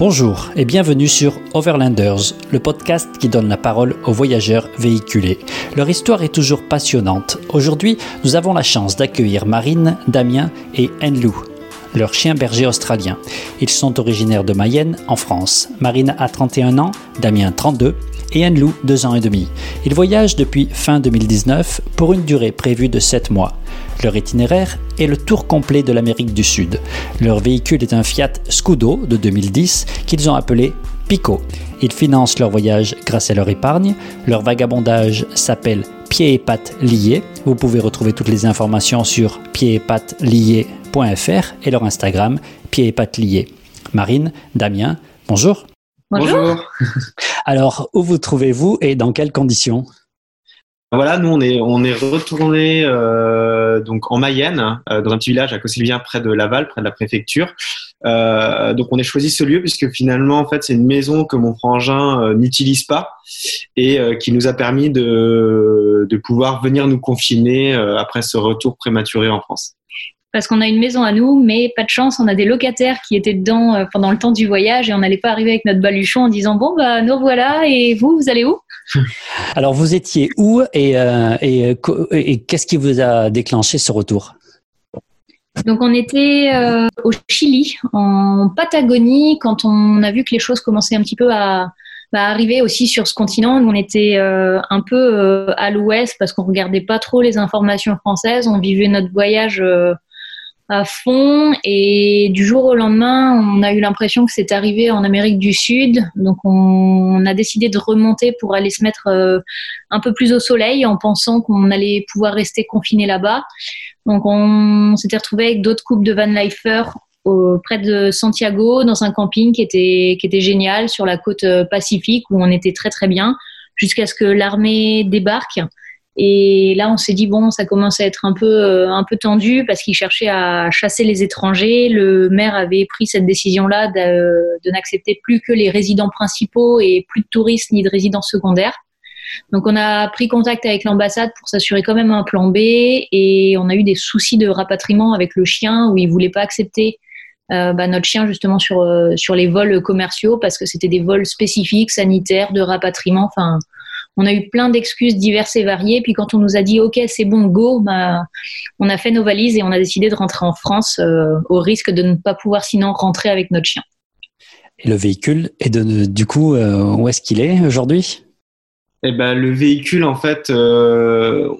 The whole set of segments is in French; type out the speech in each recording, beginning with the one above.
Bonjour et bienvenue sur Overlanders, le podcast qui donne la parole aux voyageurs véhiculés. Leur histoire est toujours passionnante. Aujourd'hui, nous avons la chance d'accueillir Marine, Damien et Enlou, leur chien berger australien. Ils sont originaires de Mayenne, en France. Marine a 31 ans, Damien 32 et Enlou 2 ans et demi. Ils voyagent depuis fin 2019 pour une durée prévue de 7 mois. Leur itinéraire est le tour complet de l'Amérique du Sud. Leur véhicule est un Fiat Scudo de 2010 qu'ils ont appelé Pico. Ils financent leur voyage grâce à leur épargne. Leur vagabondage s'appelle Pieds et pattes liés. Vous pouvez retrouver toutes les informations sur pieds et pattes liés.fr et leur Instagram pieds et pattes liés. Marine, Damien, bonjour. Bonjour. Alors, où vous trouvez-vous et dans quelles conditions? Voilà, nous on est on est retourné euh, donc en Mayenne, euh, dans un petit village à Cossilvien près de Laval, près de la préfecture. Euh, donc on a choisi ce lieu puisque finalement en fait c'est une maison que mon frangin n'utilise pas et qui nous a permis de de pouvoir venir nous confiner après ce retour prématuré en France. Parce qu'on a une maison à nous, mais pas de chance, on a des locataires qui étaient dedans euh, pendant le temps du voyage et on n'allait pas arriver avec notre baluchon en disant bon bah nous voilà et vous vous allez où? Alors, vous étiez où et, euh, et, qu'est-ce qui vous a déclenché ce retour? Donc on était euh, au Chili, en Patagonie, quand on a vu que les choses commençaient un petit peu à, à arriver aussi sur ce continent. Nous, on était euh, un peu euh, à l'ouest parce qu'on regardait pas trop les informations françaises. On vivait notre voyage euh, à fond et du jour au lendemain, on a eu l'impression que c'était arrivé en Amérique du Sud. Donc on, a décidé de remonter pour aller se mettre euh, un peu plus au soleil en pensant qu'on allait pouvoir rester confiné là-bas. Donc on s'était retrouvé avec d'autres couples de van lifers près de Santiago dans un camping qui était qui était génial sur la côte euh, pacifique où on était très très bien jusqu'à ce que l'armée débarque et là on s'est dit bon ça commence à être un peu euh, un peu tendu parce qu'ils cherchaient à chasser les étrangers le maire avait pris cette décision là de, de n'accepter plus que les résidents principaux et plus de touristes ni de résidents secondaires donc on a pris contact avec l'ambassade pour s'assurer quand même un plan B et on a eu des soucis de rapatriement avec le chien où ils voulaient pas accepter euh, bah, notre chien justement sur euh, sur les vols commerciaux parce que c'était des vols spécifiques sanitaires de rapatriement. Enfin, on a eu plein d'excuses diverses et variées. Puis quand on nous a dit OK c'est bon go, bah, on a fait nos valises et on a décidé de rentrer en France euh, au risque de ne pas pouvoir sinon rentrer avec notre chien. Et le véhicule et de, du coup, euh, où est-ce qu'il est aujourd'hui? Eh ben le véhicule en fait euh,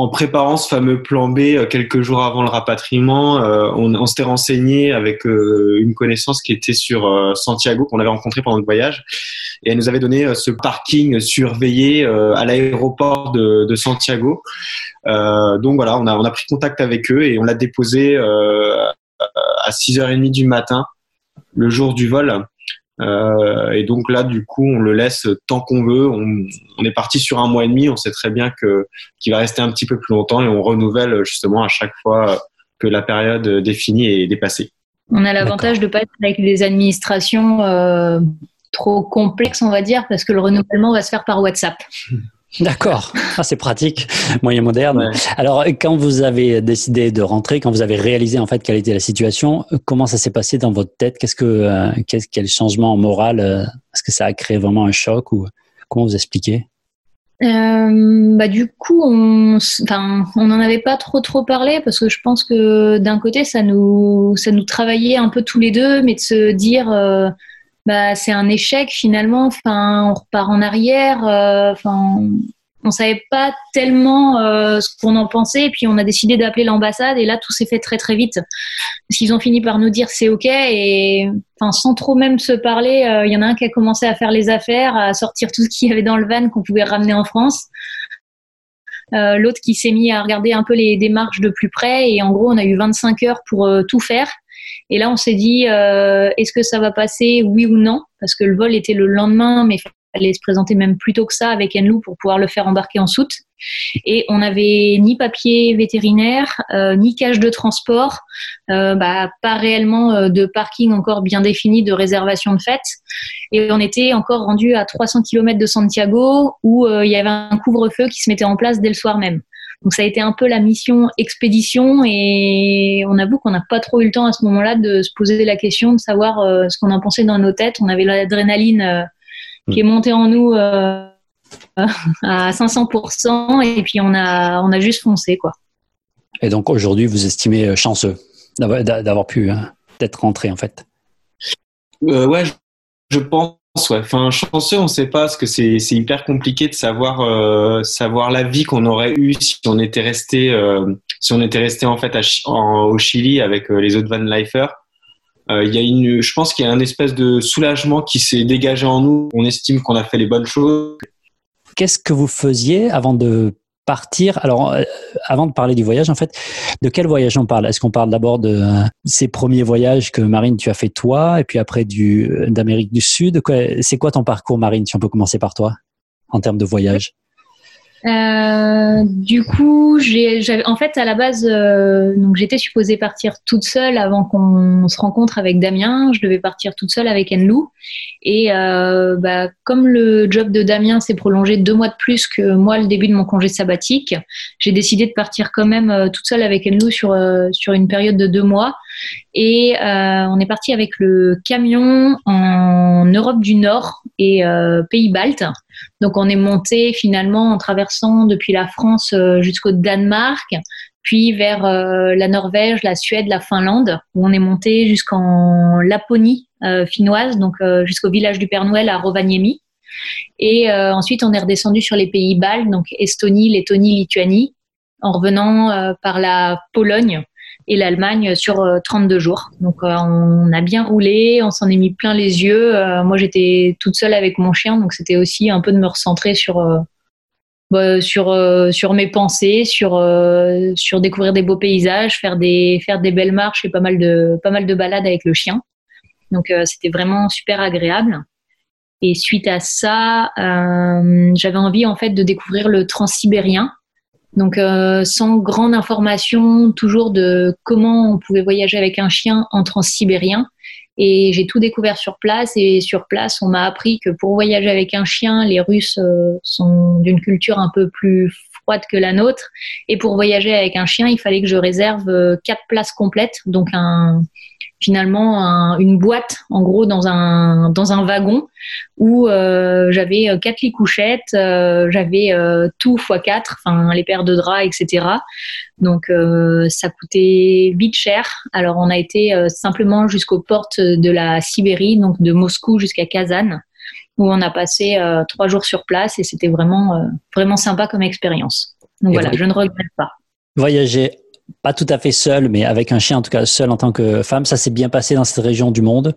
en préparant ce fameux plan B euh, quelques jours avant le rapatriement, euh, on, s'était renseigné avec euh, une connaissance qui était sur Santiago qu'on avait rencontré pendant le voyage et elle nous avait donné ce parking surveillé à l'aéroport de, Santiago. Donc voilà, on a, on a pris contact avec eux et on l'a déposé à 6h30 du matin, le jour du vol. Euh, et donc là, du coup, on le laisse tant qu'on veut. On, on est parti sur un mois et demi. On sait très bien que qu'il va rester un petit peu plus longtemps et on renouvelle justement à chaque fois que la période définie est dépassée. On a l'avantage de pas être avec des administrations euh, trop complexes, on va dire, parce que le renouvellement va se faire par WhatsApp. D'accord, ah, c'est pratique, moyen moderne. Ouais. Alors, quand vous avez décidé de rentrer, quand vous avez réalisé en fait quelle était la situation, comment ça s'est passé dans votre tête? Qu'est-ce que, euh, qu'est-ce, quel changement moral euh, Est-ce que ça a créé vraiment un choc ou comment vous expliquez? Euh, bah du coup, on, s- enfin, on n'en avait pas trop trop parlé parce que je pense que d'un côté, ça nous, ça nous travaillait un peu tous les deux, mais de se dire, euh, bah c'est un échec finalement. Enfin, on repart en arrière. euh, Enfin, on savait pas tellement euh, ce qu'on en pensait, et puis on a décidé d'appeler l'ambassade, et là tout s'est fait très très vite. Parce qu'ils ont fini par nous dire c'est ok, et enfin sans trop même se parler, euh, il y en a un qui a commencé à faire les affaires, à sortir tout ce qu'il y avait dans le van qu'on pouvait ramener en France. Euh, L'autre qui s'est mis à regarder un peu les démarches de plus près, et en gros on a eu 25 heures pour tout faire. Et là on s'est dit euh, est-ce que ça va passer, oui ou non, parce que le vol était le lendemain, mais fallait se présenter même plus tôt que ça avec Enlou pour pouvoir le faire embarquer en soute. Et on n'avait ni papier vétérinaire, euh, ni cage de transport, euh, bah, pas réellement de parking encore bien défini, de réservation de fête. Et on était encore rendu à 300 km de Santiago où il y avait un couvre-feu qui se mettait en place dès le soir même. Donc ça a été un peu la mission expédition et on avoue qu'on n'a pas trop eu le temps à ce moment-là de se poser la question de savoir ce qu'on en pensait dans nos têtes. On avait l'adrénaline qui est montée en nous à 500% et puis on a on a juste foncé quoi. Et donc aujourd'hui, vous estimez chanceux d'avoir pu hein, d'être rentré en fait? Euh, ouais, je, pense. Ouais. Enfin, chanceux, on ne sait pas parce que c'est hyper compliqué de savoir euh, savoir la vie qu'on aurait eue si on était resté euh, si on était resté en fait au Chili avec les autres van lifers. Il y a une, je pense qu'il y a un espèce de soulagement qui s'est dégagé en nous. On estime qu'on a fait les bonnes choses. Qu'est-ce que vous faisiez avant de Alors, euh, avant de parler du voyage, en fait, de quel voyage on parle? Est-ce qu'on parle d'abord de euh, ces premiers voyages que Marine, tu as fait toi, et puis après du euh, d'Amérique du Sud? C'est quoi ton parcours, Marine Si on peut commencer par toi, en termes de voyage? Euh, du coup, j'ai, en fait, à la base, euh, donc j'étais supposée partir toute seule avant qu'on se rencontre avec Damien. Je devais partir toute seule avec Enlou. Et euh, bah, comme le job de Damien s'est prolongé deux mois de plus que moi, le début de mon congé sabbatique, j'ai décidé de partir quand même euh, toute seule avec Enlou sur sur une période de deux mois. Et on est parti avec le camion en Europe du Nord et Pays Baltes. Donc on est monté finalement en traversant depuis la France euh, jusqu'au Danemark, puis vers euh, la Norvège, la Suède, la Finlande, où on est monté jusqu'en Laponie euh, finnoise, donc jusqu'au village du Père Noël à Rovaniemi. Et ensuite on est redescendu sur les pays baltes, donc Estonie, Lettonie, Lituanie, en revenant par la Pologne et l'Allemagne sur 32 euh, jours. Donc euh, on a bien roulé, on s'en est mis plein les yeux. Euh, moi j'étais toute seule avec mon chien, donc c'était aussi un peu de me recentrer sur bah, sur sur mes pensées, sur sur découvrir des beaux paysages, faire des faire des belles marches et pas mal de pas mal de balades avec le chien. Donc c'était vraiment super agréable. Et suite à ça, j'avais envie en fait de découvrir le transsibérien. Donc, euh, sans grande information, toujours de comment on pouvait voyager avec un chien en transsibérien. Et j'ai tout découvert sur place. Et sur place, on m'a appris que pour voyager avec un chien, les Russes euh, sont d'une culture un peu plus froide que la nôtre. Et pour voyager avec un chien, il fallait que je réserve euh, quatre places complètes, donc un, finalement une boîte en gros dans un dans un wagon où euh, j'avais euh, quatre lits couchettes, euh, j'avais tout x 4 enfin les paires de draps, etc. Donc ça coûtait vite cher. Alors on a été simplement jusqu'aux portes de la Sibérie, donc de Moscou jusqu'à Kazan, où on a passé trois jours sur place et c'était vraiment vraiment sympa comme expérience. Donc voilà, je ne regrette pas. Voyager pas tout à fait seul, mais avec un chien, en tout cas seul en tant que femme. Ça s'est bien passé dans cette région du monde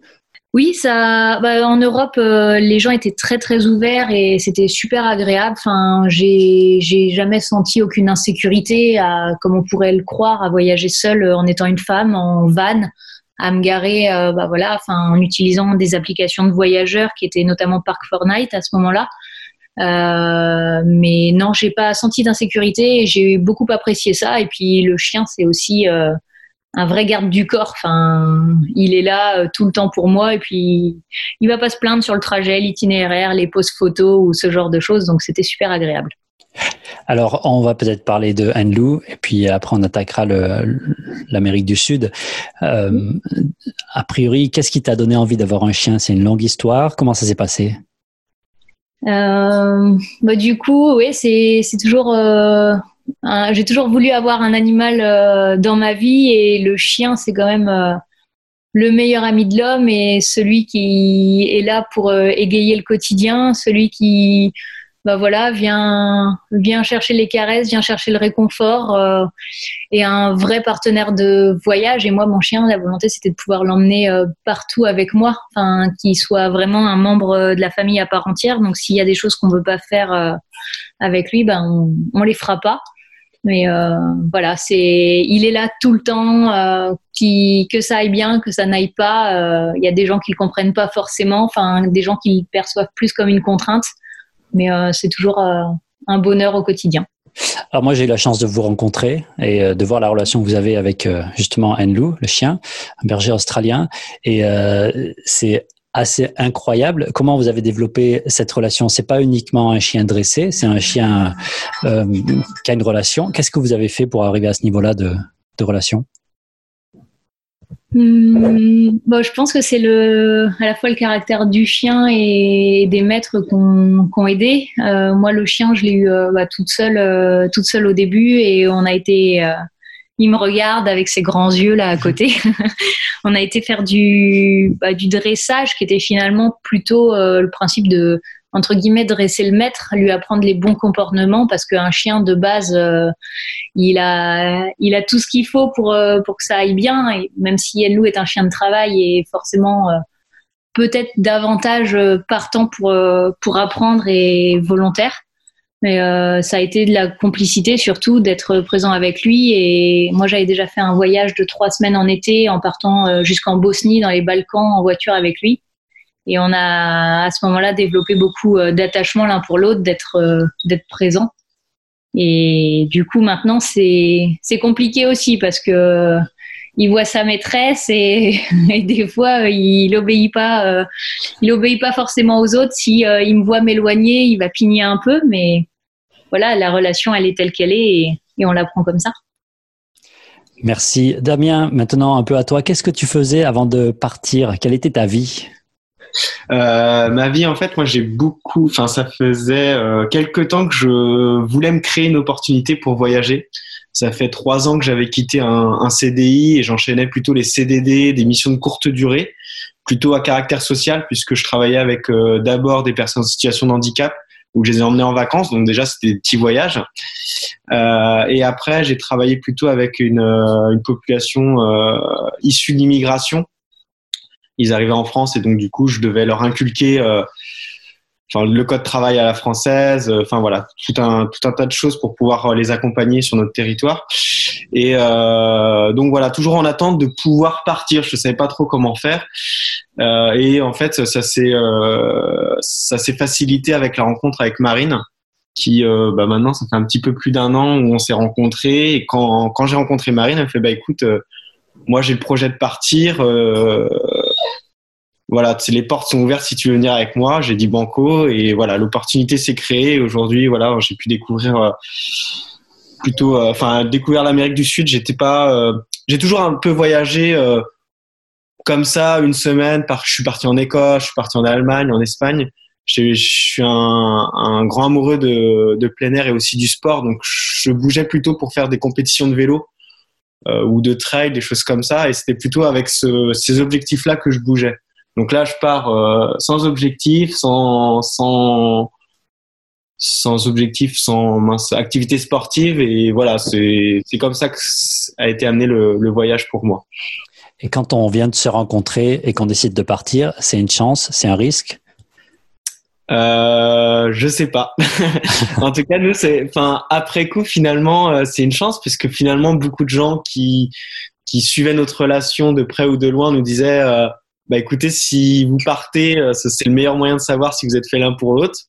oui, ça. Bah, en Europe, euh, les gens étaient très très ouverts et c'était super agréable. Enfin, j'ai jamais senti aucune insécurité, comme on pourrait le croire, à voyager seule en étant une femme en van, à me garer, euh, bah voilà, enfin en utilisant des applications de voyageurs qui étaient notamment Park Night à ce moment-là. Euh, mais non, j'ai pas senti d'insécurité. J'ai beaucoup apprécié ça. Et puis le chien, c'est aussi euh, un vrai garde du corps. Enfin, il est là euh, tout le temps pour moi. Et puis il va pas se plaindre sur le trajet, l'itinéraire, les poses photos ou ce genre de choses. Donc c'était super agréable. Alors, on va peut-être parler de Anlou et puis après on attaquera l'Amérique du Sud. a priori, qu'est-ce qui t'a donné envie d'avoir un chien? C'est une longue histoire. Comment ça s'est passé? Bah, du coup, oui, c'est toujours. Euh, J'ai toujours voulu avoir un animal euh, dans ma vie et le chien, c'est quand même euh, le meilleur ami de l'homme et celui qui est là pour égayer le quotidien, celui qui bah voilà, viens, viens chercher les caresses, viens chercher le réconfort euh, et un vrai partenaire de voyage. Et moi, mon chien, la volonté, c'était de pouvoir l'emmener euh, partout avec moi, enfin, qu'il soit vraiment un membre euh, de la famille à part entière. Donc, s'il y a des choses qu'on veut pas faire euh, avec lui, ben, on, on les fera pas. Mais voilà, c'est, il est là tout le temps, qui, que ça aille bien, que ça n'aille pas. Il y a des gens qui comprennent pas forcément, enfin, des gens qui le perçoivent plus comme une contrainte mais euh, c'est toujours euh, un bonheur au quotidien. Alors moi j'ai eu la chance de vous rencontrer et euh, de voir la relation que vous avez avec justement Enlou, le chien, un berger australien, et c'est assez incroyable. Comment vous avez développé cette relation C'est pas uniquement un chien dressé, c'est un chien qui a une relation. Qu'est-ce que vous avez fait pour arriver à ce niveau-là de relation? Hmm, bon, je pense que c'est le, à la fois le caractère du chien et des maîtres qu'on qu aidé. Euh, moi, le chien, je l'ai eu euh, bah, toute seule, euh, toute seule au début, et on a été. Euh, il me regarde avec ses grands yeux là à côté. on a été faire du, bah, du dressage, qui était finalement plutôt le principe de entre guillemets dresser le maître, lui apprendre les bons comportements parce qu'un chien de base, euh, il a il a tout ce qu'il faut pour euh, pour que ça aille bien. Et même si Yenlou est un chien de travail et forcément euh, peut-être davantage partant pour pour apprendre et volontaire. Mais ça a été de la complicité surtout d'être présent avec lui. Et moi, j'avais déjà fait un voyage de trois semaines en été en partant jusqu'en Bosnie dans les Balkans en voiture avec lui. Et on a à ce moment-là développé beaucoup euh, d'attachement l'un pour l'autre, d'être euh, d'être présent. Et du coup maintenant c'est c'est compliqué aussi parce que il voit sa maîtresse et, des fois il obéit pas il obéit pas forcément aux autres. Si il me voit m'éloigner il va pigner un peu mais voilà la relation elle est telle qu'elle est et on la prend comme ça. Merci. Damien maintenant un peu à toi. Qu'est-ce que tu faisais avant de partir? Quelle était ta vie? Euh, ma vie, en fait, moi, j'ai beaucoup. Enfin, ça faisait euh, quelques temps que je voulais me créer une opportunité pour voyager. Ça fait trois ans que j'avais quitté un, un, CDI et j'enchaînais plutôt les CDD, des missions de courte durée, plutôt à caractère social, puisque je travaillais avec euh, d'abord des personnes en situation de handicap où je les ai emmenés en vacances. Donc déjà, c'était des petits voyages. Euh, et après, j'ai travaillé plutôt avec une, euh, une population euh, issue d'immigration ils arrivaient en France et donc du coup je devais leur inculquer euh, enfin, le code travail à la française, euh, enfin voilà, tout un, tout un tas de choses pour pouvoir euh, les accompagner sur notre territoire. Et euh, donc voilà, toujours en attente de pouvoir partir. Je ne savais pas trop comment faire. Euh, et en fait, ça s'est ça s'est facilité avec la rencontre avec Marine, qui bah maintenant ça fait un petit peu plus d'un an où on s'est rencontrés. Et quand quand j'ai rencontré Marine, elle me fait bah écoute, moi j'ai le projet de partir voilà, les portes sont ouvertes si tu veux venir avec moi. J'ai dit banco et voilà, l'opportunité s'est créée. Aujourd'hui, voilà, j'ai pu découvrir euh, plutôt, euh, enfin, découvrir l'Amérique du Sud. J'étais pas, euh, j'ai toujours un peu voyagé comme ça une semaine. Par, je suis parti en Écosse, je suis parti en Allemagne, en Espagne. Je, suis un, un, grand amoureux de, de, plein air et aussi du sport, donc je bougeais plutôt pour faire des compétitions de vélo ou de trail, des choses comme ça. Et c'était plutôt avec ce, ces objectifs-là que je bougeais. Donc là, je pars euh, sans objectif, sans, sans, sans objectif, sans activité sportive. Et voilà, c'est comme ça que a été amené le, le voyage pour moi. Et quand on vient de se rencontrer et qu'on décide de partir, c'est une chance, c'est un risque? Euh, je sais pas. en tout cas, nous, c'est, enfin, après coup, finalement, euh, c'est une chance puisque finalement, beaucoup de gens qui qui suivaient notre relation de près ou de loin nous disaient, euh, bah écoutez, si vous partez, euh, c'est le meilleur moyen de savoir si vous êtes fait l'un pour l'autre.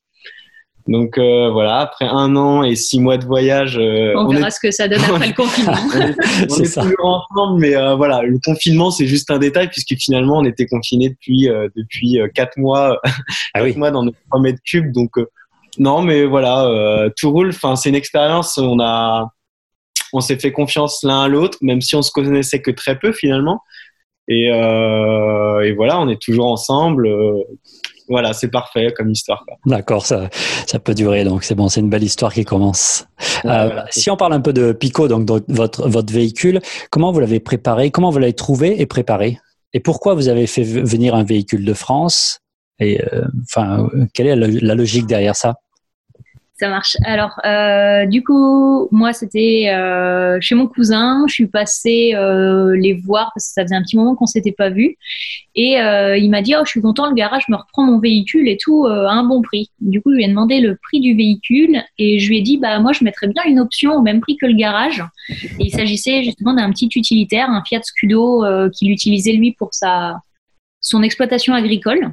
Donc euh, voilà, après un an et six mois de voyage, euh, on, verra ce que ça donne après le confinement. on est, toujours ensemble, mais voilà, le confinement c'est juste un détail puisque finalement on était confinés depuis depuis quatre mois, ah oui. mois dans notre 3 mètres cubes. Donc non, mais voilà, tout roule. Enfin, c'est une expérience. On a, on s'est fait confiance l'un à l'autre, même si on se connaissait que très peu finalement. Et, euh, et, voilà, on est toujours ensemble. Euh, voilà, c'est parfait comme histoire. D'accord, ça, ça peut durer, donc c'est bon, c'est une belle histoire qui commence. Euh, si on parle un peu de Pico, donc votre, votre véhicule, comment vous l'avez préparé, comment vous l'avez trouvé et préparé? Et pourquoi vous avez fait venir un véhicule de France? Et euh, enfin, quelle est la logique derrière ça? Ça marche. Alors, euh, du coup, moi, c'était euh, chez mon cousin. Je suis passée euh, les voir parce que ça faisait un petit moment qu'on s'était pas vu. Et il m'a dit, oh, je suis content, le garage me reprend mon véhicule et tout à un bon prix. Du coup, je lui ai demandé le prix du véhicule et je lui ai dit, bah moi, je mettrais bien une option au même prix que le garage. Et il s'agissait justement d'un petit utilitaire, un Fiat Scudo qu'il utilisait lui pour sa son exploitation agricole.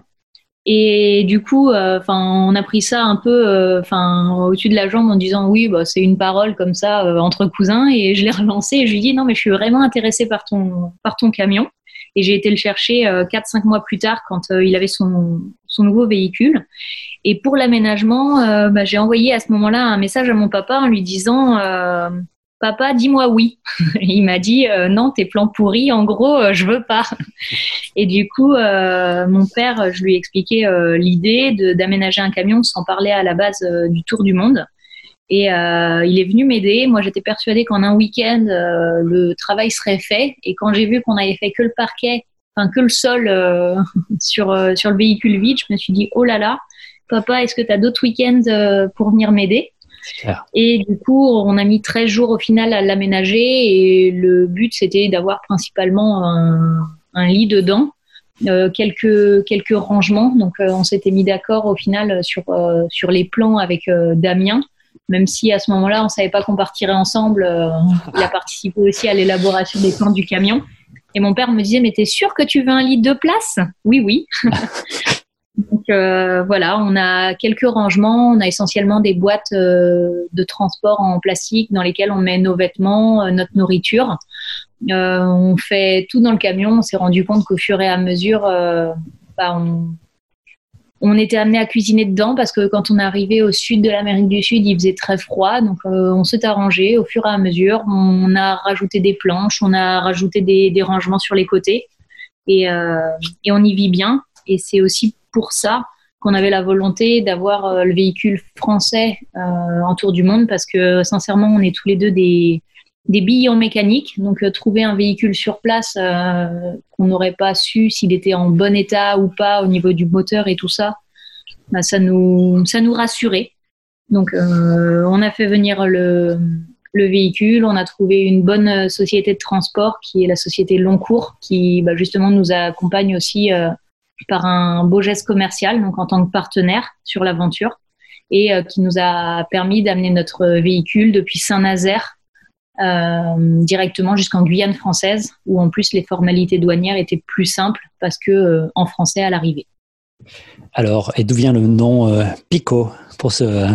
Et du coup, euh, enfin, on a pris ça un peu, euh, enfin, au-dessus de la jambe en disant oui, bah, c'est une parole comme ça euh, entre cousins. Et je l'ai relancé et je lui ai dit non, mais je suis vraiment intéressée par ton, par ton camion. Et j'ai été le chercher 4-5 mois plus tard quand il avait son, son nouveau véhicule. Et pour l'aménagement, bah, j'ai envoyé à ce moment-là un message à mon papa en lui disant papa, dis-moi oui. il m'a dit euh, non, tes plans pourris, en gros, euh, je veux pas. Et du coup, euh, mon père, je lui ai expliqué l'idée d'aménager un camion sans parler à la base du tour du monde. Et il est venu m'aider. Moi, j'étais persuadée qu'en un week-end, le travail serait fait. Et quand j'ai vu qu'on avait fait que le parquet, enfin que le sol sur sur le véhicule vide, je me suis dit oh là là, papa, est-ce que tu as d'autres week-ends pour venir m'aider? Et du coup, on a mis 13 jours au final à l'aménager et le but c'était d'avoir principalement un, lit dedans, euh, quelques quelques rangements. Donc euh, on s'était mis d'accord au final sur euh, sur les plans avec Damien, même si à ce moment-là on savait pas qu'on partirait ensemble. il a participé aussi à l'élaboration des plans du camion. Et mon père me disait mais t'es sûr que tu veux un lit de place? Oui oui. Euh, voilà, on a quelques rangements, on a essentiellement des boîtes euh, de transport en plastique dans lesquelles on met nos vêtements, euh, notre nourriture. on fait tout dans le camion. On s'est rendu compte qu'au fur et à mesure, bah, on, on, était amené à cuisiner dedans parce que quand on arrivé au sud de l'Amérique du Sud, il faisait très froid. Donc on s'est arrangé au fur et à mesure. On a rajouté des planches, on a rajouté des, des rangements sur les côtés et, et on y vit bien. Et c'est aussi pour ça qu'on avait la volonté d'avoir euh, le véhicule français euh, en tour du monde parce que sincèrement, on est tous les deux des, des billes en mécanique. Donc, euh, trouver un véhicule sur place qu'on n'aurait pas su s'il était en bon état ou pas au niveau du moteur et tout ça, bah, ça, nous, ça nous rassurait. Donc, on a fait venir le, le, véhicule. On a trouvé une bonne société de transport qui est la société Longcourt qui bah, justement nous accompagne aussi par un beau geste commercial, donc en tant que partenaire sur l'aventure, et euh, qui nous a permis d'amener notre véhicule depuis Saint-Nazaire euh, directement jusqu'en Guyane française, où en plus les formalités douanières étaient plus simples parce que euh, en français à l'arrivée. Alors, et d'où vient le nom Pico pour ce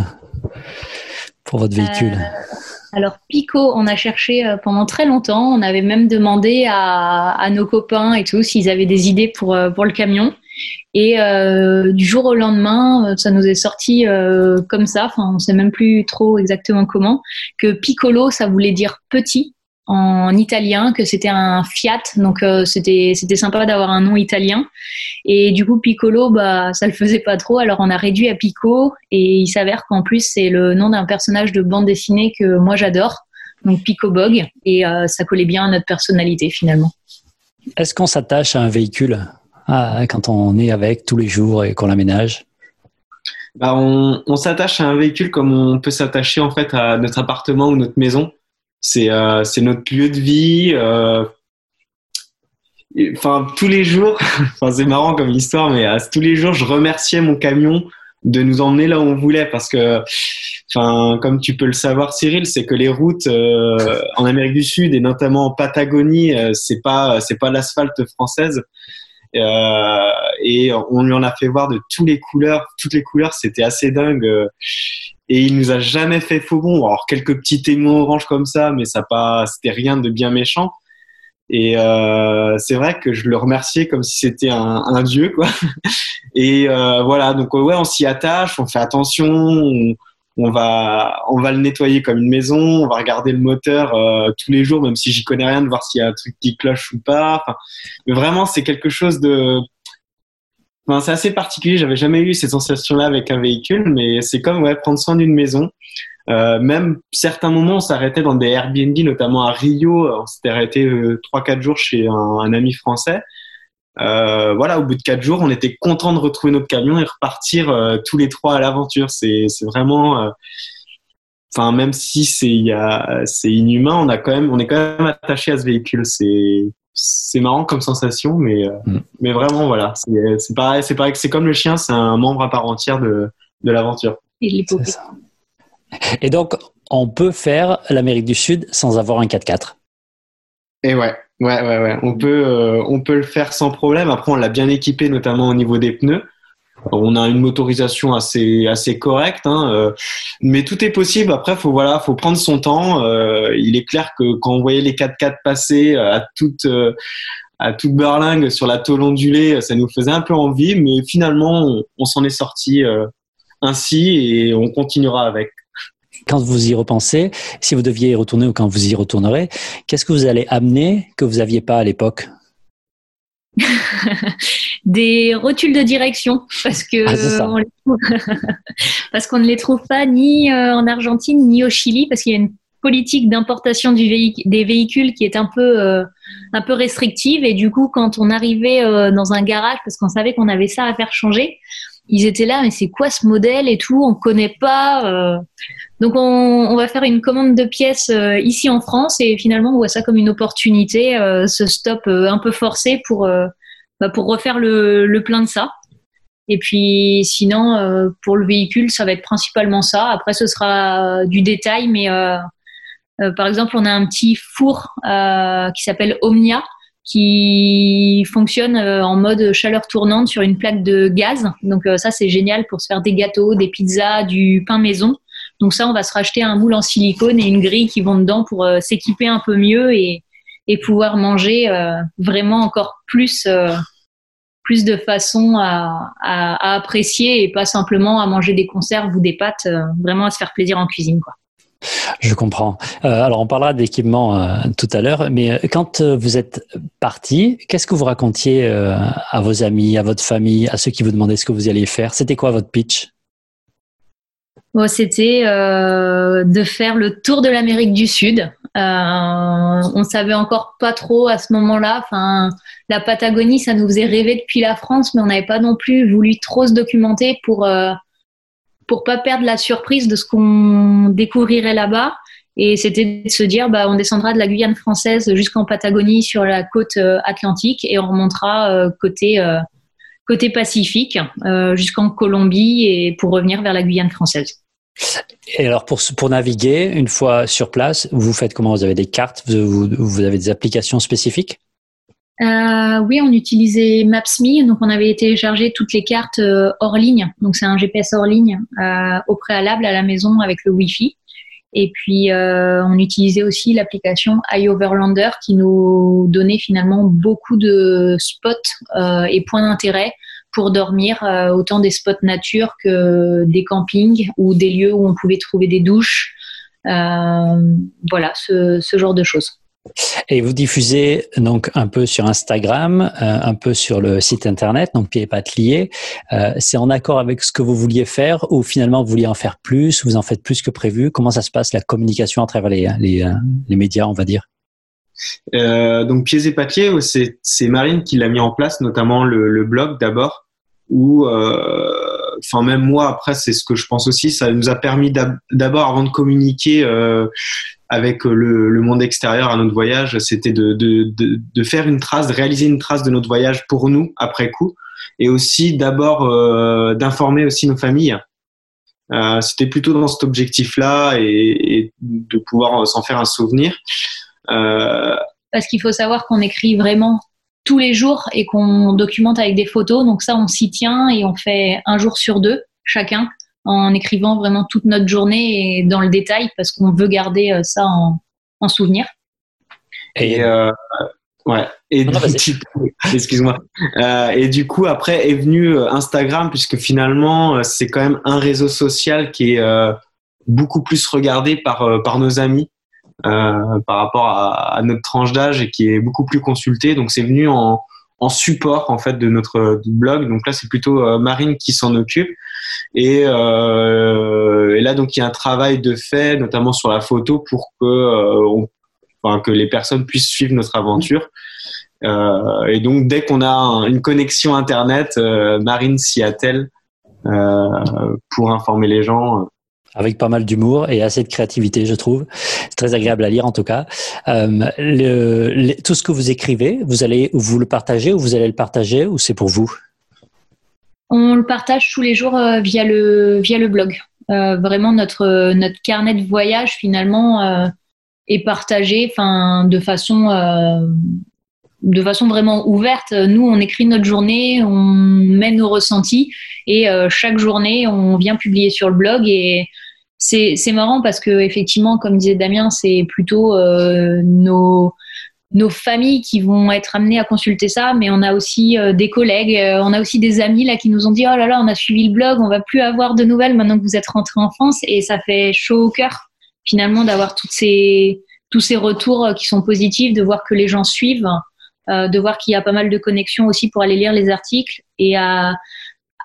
pour votre véhicule alors Pico, on a cherché euh, pendant très longtemps. On avait même demandé à, nos copains et tout s'ils avaient des idées pour, euh, pour le camion. Et euh, du jour au lendemain, ça nous est sorti comme ça. Enfin, on sait même plus trop exactement comment. Que piccolo, ça voulait dire petit en italien, que c'était un Fiat, donc euh, c'était c'était sympa d'avoir un nom italien. Et du coup, Piccolo, bah ça le faisait pas trop, alors on a réduit à Pico. Et il s'avère qu'en plus c'est le nom d'un personnage de bande dessinée que moi j'adore, donc Pico Bog, et euh, ça collait bien à notre personnalité finalement. Est-ce qu'on s'attache à un véhicule ah, quand on est avec tous les jours et qu'on l'aménage? Bah on, on s'attache à un véhicule comme on peut s'attacher en fait à notre appartement ou notre maison. Euh, c'est notre lieu de vie. Euh, enfin, tous les jours, c'est marrant comme histoire, mais euh, tous les jours, je remerciais mon camion de nous emmener là où on voulait parce que, comme tu peux le savoir, Cyril, c'est que les routes en Amérique du Sud et notamment en Patagonie, c'est pas pas l'asphalte française. et on lui en a fait voir de toutes les couleurs, toutes les couleurs, c'était assez dingue et il nous a jamais fait faux bon. Alors quelques petits témoins orange comme ça, mais ça pas, c'était rien de bien méchant. Et euh, c'est vrai que je le remerciais comme si c'était un, un, dieu, quoi. Et euh, voilà, donc ouais, on s'y attache, on fait attention, on, va, on va le nettoyer comme une maison, on va regarder le moteur euh, tous les jours, même si j'y connais rien, de voir s'il y a un truc qui cloche ou pas. Mais vraiment, c'est quelque chose de c'est assez particulier. J'avais jamais eu cette sensation-là avec un véhicule, mais c'est comme prendre soin d'une maison. Euh, même certains moments, on s'arrêtait dans des Airbnb, notamment à Rio. On s'était arrêté euh, trois, quatre jours chez un, ami français. Euh, voilà, au bout de quatre jours, on était content de retrouver notre camion et repartir euh, tous les trois à l'aventure. C'est, vraiment, euh, enfin, même si c'est, c'est inhumain, on a quand même, on est quand même attaché à ce véhicule. C'est, c'est marrant comme sensation, mais, euh, mm. mais vraiment, voilà. C'est pareil, c'est pareil, c'est comme le chien, c'est un membre à part entière de, de l'aventure. Et donc, on peut faire l'Amérique du Sud sans avoir un 4x4. Et ouais, ouais, ouais, ouais. On peut, euh, on peut le faire sans problème. Après, on l'a bien équipé, notamment au niveau des pneus. On a une motorisation assez assez correcte, hein, euh, mais tout est possible. Après, faut voilà, faut prendre son temps. Euh, il est clair que quand on voyait les 4x4 passer à toute à toute berlingue sur la tôle ondulée, ça nous faisait un peu envie, mais finalement, on, s'en est sorti ainsi et on continuera avec. Quand vous y repensez, si vous deviez y retourner ou quand vous y retournerez, qu'est-ce que vous allez amener que vous n'aviez pas à l'époque? des rotules de direction parce que ah, parce qu'on ne les trouve pas ni euh, en Argentine ni au Chili parce qu'il y a une politique d'importation des véhicules qui est un peu euh, un peu restrictive. Et du coup quand on arrivait euh, dans un garage parce qu'on savait qu'on avait ça à faire changer ils étaient là mais c'est quoi ce modèle et tout on connaît pas donc on, on, va faire une commande de pièces ici en France et finalement on voit ça comme une opportunité ce stop un peu forcé pour bah, pour refaire le, le, plein de ça. Et puis sinon, euh, pour le véhicule, ça va être principalement ça. Après, ce sera du détail, mais euh, euh, par exemple, on a un petit four qui s'appelle Omnia qui fonctionne en mode chaleur tournante sur une plaque de gaz. Donc ça, c'est génial pour se faire des gâteaux, des pizzas, du pain maison. Donc ça, on va se racheter un moule en silicone et une grille qui vont dedans pour s'équiper un peu mieux et, et pouvoir manger euh, vraiment encore plus euh, plus de façon à, à, apprécier et pas simplement à manger des conserves ou des pâtes, euh, vraiment à se faire plaisir en cuisine. Quoi. Je comprends. alors, on parlera d'équipement tout à l'heure, mais quand vous êtes parti, qu'est-ce que vous racontiez à vos amis, à votre famille, à ceux qui vous demandaient ce que vous alliez faire? C'était quoi votre pitch? C'était de faire le tour de l'Amérique du Sud euh, on savait encore pas trop à ce moment-là. La Patagonie, ça nous faisait rêver depuis la France, mais on n'avait pas non plus voulu trop se documenter pour euh, pas perdre la surprise de ce qu'on découvrirait là-bas. Et c'était de se dire, bah, on descendra de la Guyane française jusqu'en Patagonie sur la côte euh, atlantique et on remontera euh, côté côté Pacifique jusqu'en Colombie et pour revenir vers la Guyane française. Et alors pour, pour naviguer, une fois sur place, vous faites comment? Vous avez des cartes? Vous, avez des applications spécifiques? Euh, Oui, on utilisait Maps.me, donc on avait téléchargé toutes les cartes euh, hors ligne. Donc c'est un GPS hors ligne euh, au préalable à la maison avec le Wi-Fi. Et puis on utilisait aussi l'application iOverlander qui nous donnait finalement beaucoup de spots et points d'intérêt pour dormir, euh, autant des spots nature que des campings ou des lieux où on pouvait trouver des douches. Euh, voilà, ce, genre de choses. Et vous diffusez donc un peu sur Instagram, euh, un peu sur le site internet, donc Pied et Pattes c'est en accord avec ce que vous vouliez faire ou finalement vous vouliez en faire plus, vous en faites plus que prévu? Comment ça se passe la communication à travers les, les, médias, on va dire? Donc Pieds et Papiers, c'est Marine qui l'a mis en place, notamment le, le blog d'abord ou euh, enfin même moi après c'est ce que je pense aussi. Ça nous a permis d'abord avant de communiquer euh, avec le, monde extérieur à notre voyage c'était de, de, de, faire une trace de réaliser une trace de notre voyage pour nous après coup. Et aussi d'abord euh, d'informer aussi nos familles. C'était plutôt dans cet objectif là et, de pouvoir s'en faire un souvenir. Parce qu'il faut savoir qu'on écrit vraiment tous les jours et qu'on documente avec des photos. Donc ça, on s'y tient et on fait un jour sur deux chacun en écrivant vraiment toute notre journée et dans le détail parce qu'on veut garder euh, ça en, souvenir. Et euh, ouais. Et excuse-moi. Euh, et du coup, après est venu Instagram puisque finalement c'est quand même un réseau social qui est beaucoup plus regardé par par nos amis. Euh, par rapport à, notre tranche d'âge et qui est beaucoup plus consulté. Donc c'est venu en, support en fait de notre blog. Donc là c'est plutôt euh, Marine qui s'en occupe. Et, euh, et, là donc il y a un travail de fait, notamment sur la photo, pour que enfin, que les personnes puissent suivre notre aventure. et donc dès qu'on a une connexion internet, Marine s'y attelle pour informer les gens avec pas mal d'humour et assez de créativité, je trouve. C'est très agréable à lire en tout cas. Euh, tout ce que vous écrivez, vous allez vous le partager ou vous allez le partager ou c'est pour vous? On le partage tous les jours euh, via le via le blog. Euh, vraiment notre notre carnet de voyage finalement est partagé, enfin de façon de façon vraiment ouverte. Nous, on écrit notre journée, on met nos ressentis et chaque journée, on vient publier sur le blog et c'est marrant parce que effectivement, comme disait Damien, c'est plutôt euh, nos nos familles qui vont être amenées à consulter ça, mais on a aussi des collègues, on a aussi des amis là qui nous ont dit oh là là, on a suivi le blog, on va plus avoir de nouvelles maintenant que vous êtes rentrés en France, et ça fait chaud au cœur finalement d'avoir toutes ces tous ces retours qui sont positifs, de voir que les gens suivent, de voir qu'il y a pas mal de connexions aussi pour aller lire les articles et à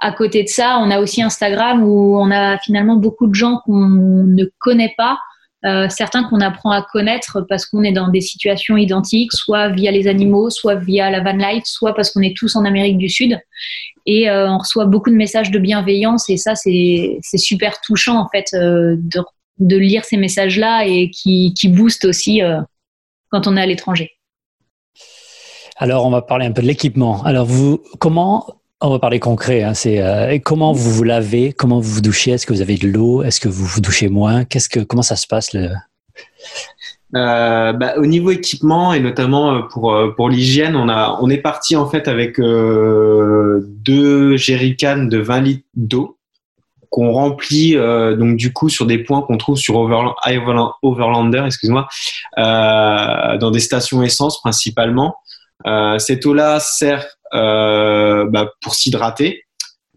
à côté de ça, on a aussi Instagram où on a finalement beaucoup de gens qu'on ne connaît pas, euh, certains qu'on apprend à connaître parce qu'on est dans des situations identiques, soit via les animaux, soit via la van life, soit parce qu'on est tous en Amérique du Sud. Et euh, on reçoit beaucoup de messages de bienveillance et ça, c'est super touchant en fait euh, de, lire ces messages-là et qui, qui boostent aussi quand on est à l'étranger. Alors, on va parler un peu de l'équipement. Alors, vous, comment on va parler concret. Hein, c'est euh, comment vous vous lavez, comment vous vous douchez. Est-ce que vous avez de l'eau Est-ce que vous vous douchez moins Qu'est-ce que comment ça se passe. Euh, bah, au niveau équipement et notamment euh, pour pour l'hygiène, on a on est parti en fait avec deux jerrycans de 20 litres d'eau qu'on remplit donc du coup sur des points qu'on trouve sur Overlander, excuse-moi, dans des stations essence principalement. cette eau-là sert bah, pour s'hydrater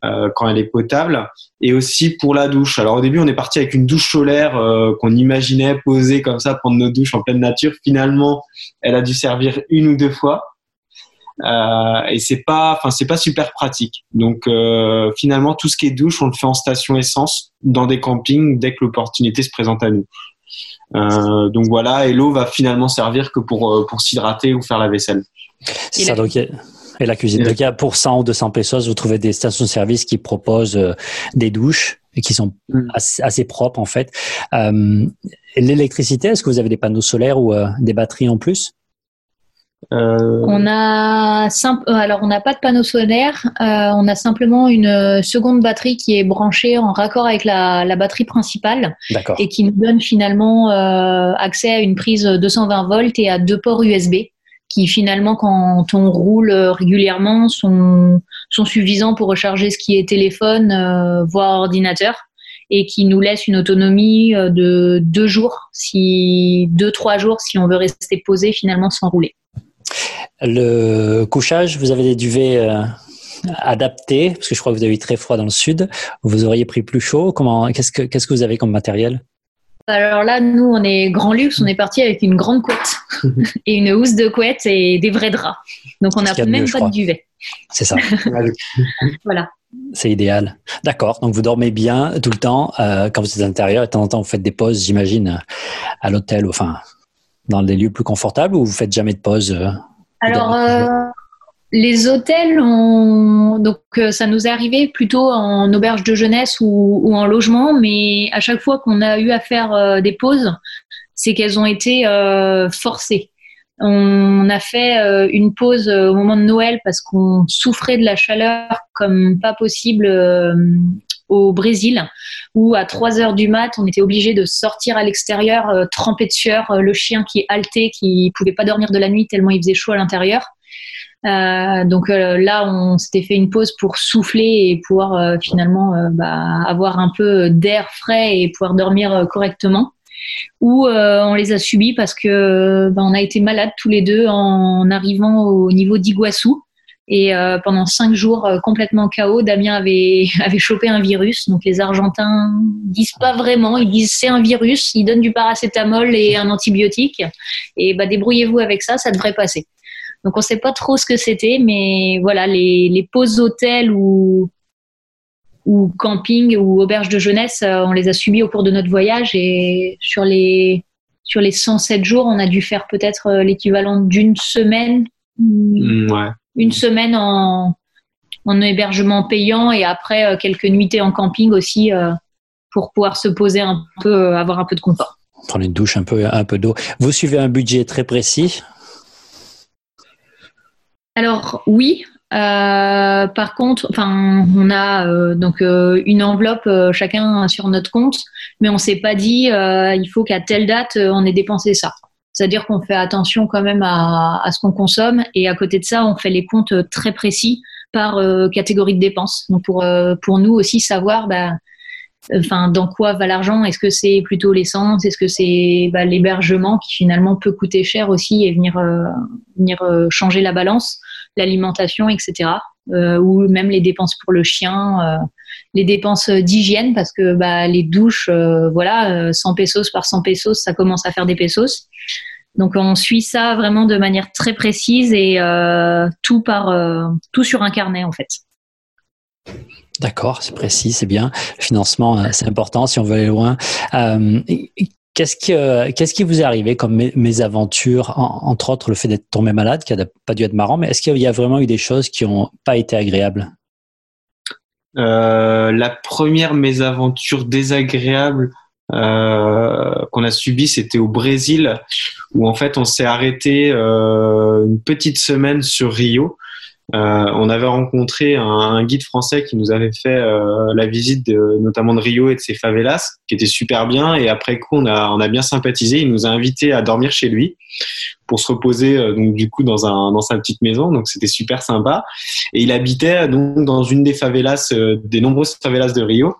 euh, quand elle est potable et aussi pour la douche. Alors au début, on est parti avec une douche solaire euh, qu'on imaginait poser comme ça, prendre nos douches en pleine nature. Finalement, elle a dû servir une ou deux fois. Euh, et c'est pas, enfin c'est pas super pratique. Donc euh, finalement, tout ce qui est douche, on le fait en station essence, dans des campings, dès que l'opportunité se présente à nous. Euh, donc voilà, et l'eau va finalement servir que pour pour s'hydrater ou faire la vaisselle. Ça, donc, et la cuisine. Donc, il y a pour 100 ou 200 pesos, vous trouvez des stations de service qui proposent euh, des douches et qui sont mm. assez, propres, en fait. Euh, l'électricité, est-ce que vous avez des panneaux solaires ou euh, des batteries en plus? On a alors on n'a pas de panneaux solaires, on a simplement une seconde batterie qui est branchée en raccord avec la, la batterie principale et qui nous donne finalement accès à une prise 220 volts et à deux ports USB qui finalement, quand on roule régulièrement, sont, suffisants pour recharger ce qui est téléphone, euh, voire ordinateur, et qui nous laisse une autonomie euh, de deux jours, si deux trois jours, si on veut rester posé finalement sans rouler. Le couchage, vous avez des duvets euh, adaptés, parce que je crois que vous avez eu très froid dans le sud. Vous auriez pris plus chaud? Comment Qu'est-ce que qu'est-ce que vous avez comme matériel? Alors là, nous, on est grand luxe. On est parti avec une grande couette et une housse de couette et des vrais draps. Donc, on n'a même pas de duvet. C'est ça. voilà. C'est idéal. D'accord. Donc, vous dormez bien tout le temps euh, quand vous êtes à l'intérieur et de temps en temps, vous faites des pauses, j'imagine, à l'hôtel, enfin, dans des lieux plus confortables ou vous faites jamais de pause euh, Alors, les hôtels, donc euh, ça nous est arrivé plutôt en auberge de jeunesse ou, en logement, mais à chaque fois qu'on a eu à faire euh, des pauses, c'est qu'elles ont été euh, forcées. On a fait une pause au moment de Noël parce qu'on souffrait de la chaleur comme pas possible au Brésil, où à 3 heures du mat, on était obligé de sortir à l'extérieur, trempé de sueur, le chien qui haltait, qui pouvait pas dormir de la nuit tellement il faisait chaud à l'intérieur. Euh, donc euh, là, on s'était fait une pause pour souffler et pouvoir euh, finalement bah, avoir un peu d'air frais et pouvoir dormir correctement. Ou on les a subis parce que bah, on a été malades tous les deux en arrivant au niveau d'Iguassou. Et pendant cinq jours complètement chaos, Damien avait, avait chopé un virus. Donc les Argentins disent pas vraiment, ils disent c'est un virus, ils donnent du paracétamol et un antibiotique. Et bah débrouillez-vous avec ça, ça devrait passer. Donc on sait pas trop ce que c'était, mais voilà, les, les pauses hôtels ou, ou camping ou auberge de jeunesse, euh, on les a subis au cours de notre voyage et sur les sur les 107 jours, on a dû faire peut-être euh, l'équivalent d'une semaine, mm, ouais. une semaine en, en hébergement payant et après euh, quelques nuitées en camping aussi pour pouvoir se poser un peu, avoir un peu de confort. Prendre une douche, un peu, un peu d'eau. Vous suivez un budget très précis? Alors oui. Euh, par contre, enfin, on a euh, donc euh, une enveloppe chacun sur notre compte, mais on s'est pas dit il faut qu'à telle date on ait dépensé ça. C'est-à-dire qu'on fait attention quand même à, ce qu'on consomme et à côté de ça, on fait les comptes très précis par catégorie de dépenses. Donc pour pour nous aussi savoir bah, enfin, dans quoi va l'argent Est-ce que c'est plutôt l'essence? Est-ce que c'est bah, l'hébergement qui finalement peut coûter cher aussi et venir, venir changer la balance, l'alimentation, etc. Euh, ou même les dépenses pour le chien, les dépenses d'hygiène parce que bah, les douches, voilà, 100 pesos par 100 pesos, ça commence à faire des pesos. Donc on suit ça vraiment de manière très précise et tout sur un carnet en fait. D'accord, c'est précis, c'est bien. Financement, euh, c'est important si on veut aller loin. Euh, qu'est-ce qui, euh, qu'est-ce qui vous est arrivé comme mésaventures, entre autres le fait d'être tombé malade, qui n'a pas dû être marrant, mais est-ce qu'il y a vraiment eu des choses qui n'ont pas été agréables? La première mésaventure désagréable qu'on a subie, c'était au Brésil, où en fait on s'est arrêté une petite semaine sur Rio euh, on avait rencontré un, guide français qui nous avait fait euh, la visite de, notamment de Rio et de ses favelas, qui était super bien. Et après coup, on a, on a bien sympathisé. Il nous a invités à dormir chez lui pour se reposer euh, donc du coup dans un dans sa petite maison. Donc c'était super sympa. Et il habitait donc dans une des favelas euh, des nombreuses favelas de Rio.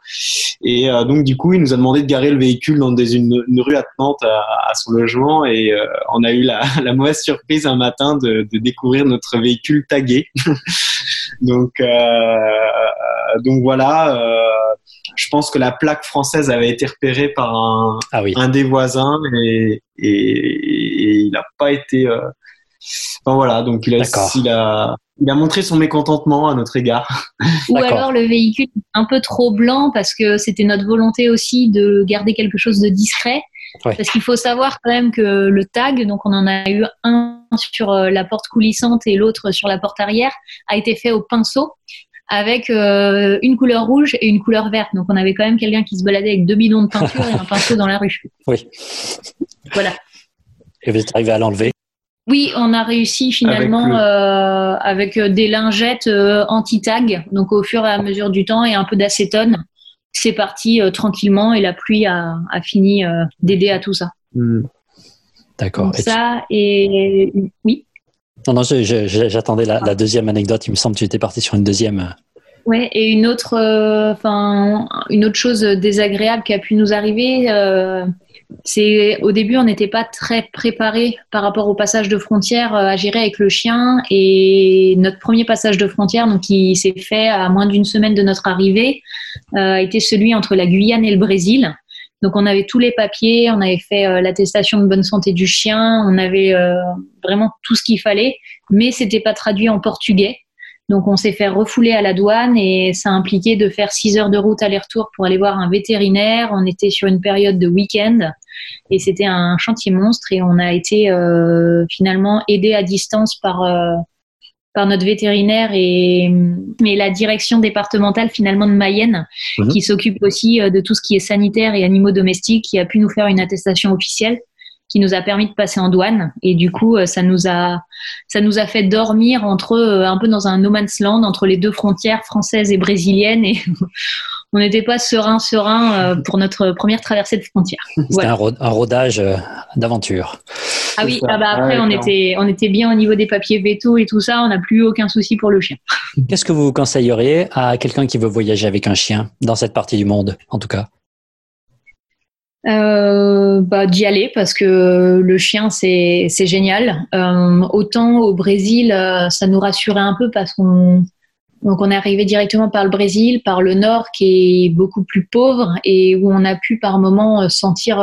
Et euh, donc du coup il nous a demandé de garer le véhicule dans des, une, rue attenante à, à, son logement. Et on a eu la, la, mauvaise surprise un matin de, de découvrir notre véhicule tagué. Donc donc voilà je pense que la plaque française avait été repérée par un, ah un des voisins. Et, et, il n'a pas été. Euh... Enfin voilà, donc il a, il a, il a montré son mécontentement à notre égard. Ou alors le véhicule un peu trop blanc parce que c'était notre volonté aussi de garder quelque chose de discret. Parce qu'il faut savoir quand même que le tag, donc on en a eu un sur euh, la porte coulissante et l'autre sur la porte arrière, a été fait au pinceau avec euh, une couleur rouge et une couleur verte. Donc on avait quand même quelqu'un qui se baladait avec deux bidons de peinture et un pinceau dans la rue. Oui. Voilà. Et vous êtes arrivé à l'enlever Oui, on a réussi finalement avec, euh, des lingettes euh, anti-tag. Donc au fur et à mesure du temps et un peu d'acétone, c'est parti tranquillement et la pluie a, fini d'aider à tout ça. Hmm. D'accord. ça et oui. Non, non, j'attendais la, la, deuxième anecdote. Il me semble que tu étais parti sur une deuxième. Ouais, et une autre, euh, enfin, une autre chose désagréable qui a pu nous arriver, euh, c'est au début, on n'était pas très préparé par rapport au passage de frontière euh, à gérer avec le chien. Et notre premier passage de frontière, donc qui s'est fait à moins d'une semaine de notre arrivée, a été celui entre la Guyane et le Brésil. Donc on avait tous les papiers, on avait fait euh, l'attestation de bonne santé du chien, on avait euh, vraiment tout ce qu'il fallait, mais c'était pas traduit en portugais. Donc on s'est fait refouler à la douane et ça impliquait de faire six heures de route aller-retour pour aller voir un vétérinaire. On était sur une période de week-end et c'était un chantier monstre et on a été euh, finalement aidé à distance par par notre vétérinaire et, mais la direction départementale finalement de Mayenne mhm. qui s'occupe aussi euh, de tout ce qui est sanitaire et animaux domestiques qui a pu nous faire une attestation officielle qui nous a permis de passer en douane et du coup euh, ça nous a ça nous a fait dormir entre euh, un peu dans un no man's land entre les deux frontières françaises et brésiliennes et on n'était pas serein serein pour notre première traversée de frontière. C'était un, rodage d'aventure. Ah oui, ah bah après, on, était, on était bien au niveau des papiers veto et tout ça, on n'a plus aucun souci pour le chien. Qu'est-ce que vous conseilleriez à quelqu'un qui veut voyager avec un chien, dans cette partie du monde, en tout cas? Euh, bah, d'y aller parce que le chien c'est génial. Euh, autant au Brésil, euh, ça nous rassurait un peu parce qu'on donc on est arrivé directement par le Brésil, par le nord qui est beaucoup plus pauvre et où on a pu par moment sentir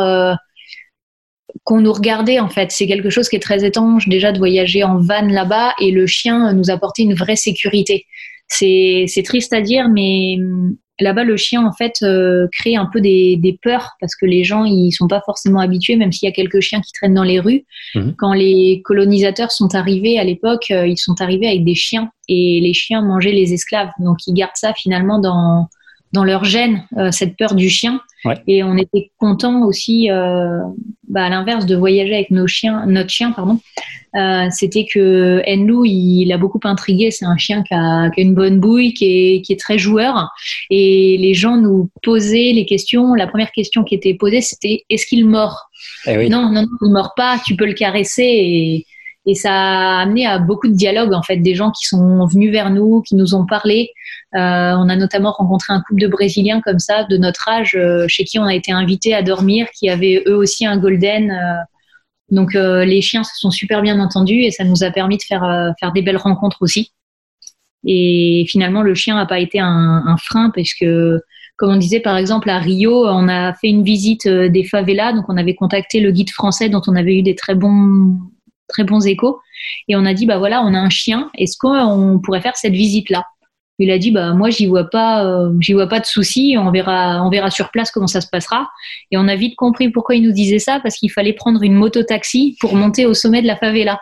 qu'on nous regardait en fait. C'est quelque chose qui est très étrange déjà de voyager en van là-bas et le chien nous apportait une vraie sécurité. C'est triste à dire, mais là-bas le chien en fait euh, crée un peu des, peurs parce que les gens ils sont pas forcément habitués, même s'il y a quelques chiens qui traînent dans les rues. Mhm. Quand les colonisateurs sont arrivés à l'époque, euh, ils sont arrivés avec des chiens et les chiens mangeaient les esclaves. Donc ils gardent ça finalement dans dans leur gène euh, cette peur du chien. Et on était content aussi, euh, bah, à l'inverse de voyager avec nos chiens, notre chien, pardon. Euh, c'était que Enlou, il, a beaucoup intrigué. C'est un chien qui a, qui a, une bonne bouille, qui est, qui est très joueur. Et les gens nous posaient les questions. La première question qui était posée, c'était est-ce qu'il mord? Eh Non, non, non, il mord pas. Tu peux le caresser et Et ça a amené à beaucoup de dialogues, en fait, des gens qui sont venus vers nous, qui nous ont parlé. Euh, on a notamment rencontré un couple de Brésiliens comme ça, de notre âge, euh, chez qui on a été invités à dormir, qui avaient eux aussi un golden. Euh. donc les chiens se sont super bien entendus et ça nous a permis de faire, faire des belles rencontres aussi. Et finalement, le chien n'a pas été un, un frein parce que comme on disait par exemple à Rio, on a fait une visite des favelas, donc on avait contacté le guide français dont on avait eu des très bons très bons échos. Et on a dit, bah voilà, on a un chien, est-ce qu'on pourrait faire cette visite-là? Il a dit bah moi j'y vois pas euh, j'y vois pas de souci on verra on verra sur place comment ça se passera. Et on a vite compris pourquoi il nous disait ça parce qu'il fallait prendre une moto taxi pour monter au sommet de la favela.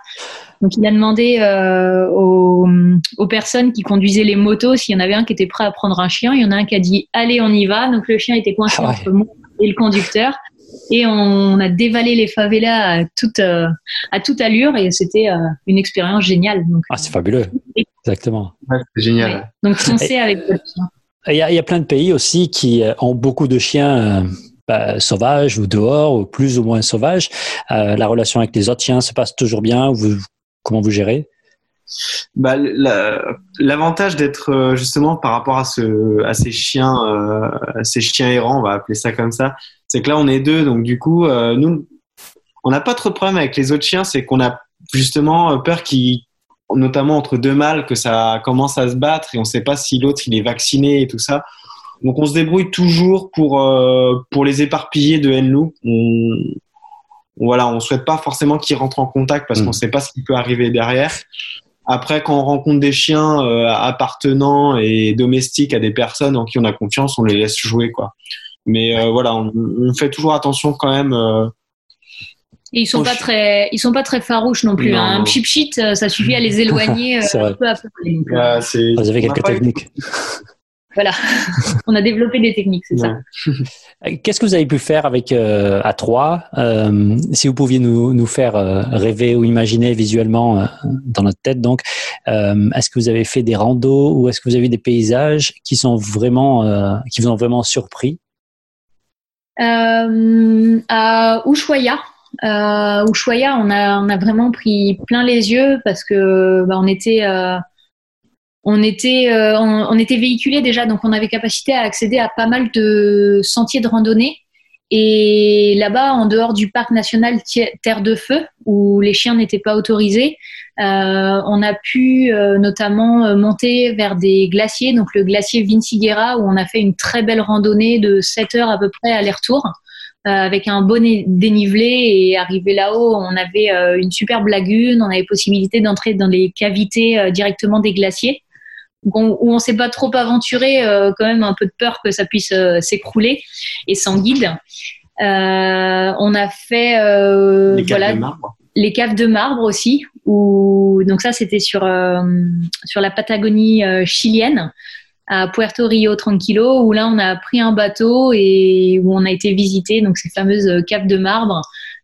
Donc il a demandé euh, aux, personnes qui conduisaient les motos s'il y en avait un qui était prêt à prendre un chien. Il y en a un qui a dit allez on y va. Donc le chien était coincé ah entre moi et le conducteur. Et on a dévalé les favelas à toute, euh, à toute allure. Et c'était euh, une expérience géniale. Donc, ah, c'est fabuleux. Exactement. c'est génial. Donc, foncez avec Il y, a, il y, a plein de pays aussi qui euh, ont beaucoup de chiens bah, sauvages ou dehors, ou plus ou moins sauvages. la relation avec les autres chiens se passe toujours bien. Vous, comment vous gérez? Bah, l'avantage d'être justement par rapport à, ce, à ces chiens, à ces chiens errants, on va appeler ça comme ça, c'est que là on est deux, donc du coup, euh, nous, on n'a pas trop de problème avec les autres chiens, c'est qu'on a justement peur qu'ils, notamment entre deux mâles, que ça commence à se battre et on ne sait pas si l'autre il est vacciné et tout ça. Donc on se débrouille toujours pour euh, pour les éparpiller de haine-loup. On, voilà, on souhaite pas forcément qu'ils rentrent en contact parce qu'on ne mm. sait pas ce qui peut arriver derrière. Après, quand on rencontre des chiens euh, appartenant et domestiques à des personnes en qui on a confiance, on les laisse jouer, quoi. Mais euh, voilà, on, fait toujours attention quand même. Euh, et ils sont pas très, ils sont pas très farouches non plus. Hein. Un chip sheet, euh, ça suffit à les éloigner un peu à peu. Vous avez quelques techniques. Voilà, on a développé des techniques, c'est ça. Qu'est-ce que vous avez pu faire avec euh, à 3 Si vous pouviez nous, nous faire rêver ou imaginer visuellement dans notre tête, donc, est-ce que vous avez fait des randos ou est-ce que vous avez des paysages qui sont vraiment, qui vous ont vraiment surpris? Euh, à Ushuaia. Euh, Ushuaia, on a, vraiment pris plein les yeux parce que bah, on était euh, euh, véhiculé déjà, donc on avait capacité à accéder à pas mal de sentiers de randonnée. Et là-bas, en dehors du parc national Terre de Feu, où les chiens n'étaient pas autorisés, euh, on a pu notamment monter vers des glaciers, donc le glacier Vinciguerra, où on a fait une très belle randonnée de 7 heures à peu près aller-retour, avec un bon dénivelé. Et arrivé là-haut, on avait une superbe lagune, on avait possibilité d'entrer dans les cavités directement des glaciers. où on s'est pas trop aventuré, quand même un peu de peur que ça puisse s'écrouler et sans guide. on a fait les voilà, de marbre. les caves de marbre aussi, donc ça c'était sur euh, sur la Patagonie euh, chilienne à Puerto Rio Tranquilo où là on a pris un bateau et où on a été visiter donc ces fameuses caves de marbre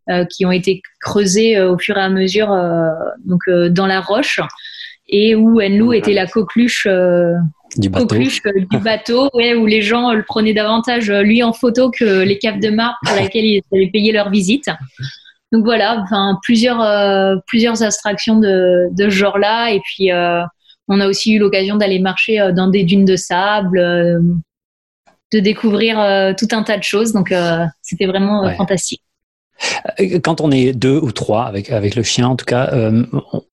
euh, qui ont été creusées au fur et à mesure donc dans la roche et où Enlou était la coqueluche du bateau, du bateau où les gens le prenaient davantage lui en photo que les caves de marbre pour lesquelles ils avaient payé leur visite. Donc voilà, enfin plusieurs euh, plusieurs abstractions de, de ce genre-là. Et puis euh, on a aussi eu l'occasion d'aller marcher euh, dans des dunes de sable, de découvrir tout un tas de choses. Donc c'était vraiment fantastique. Quand on est deux ou trois avec avec le chien, en tout cas,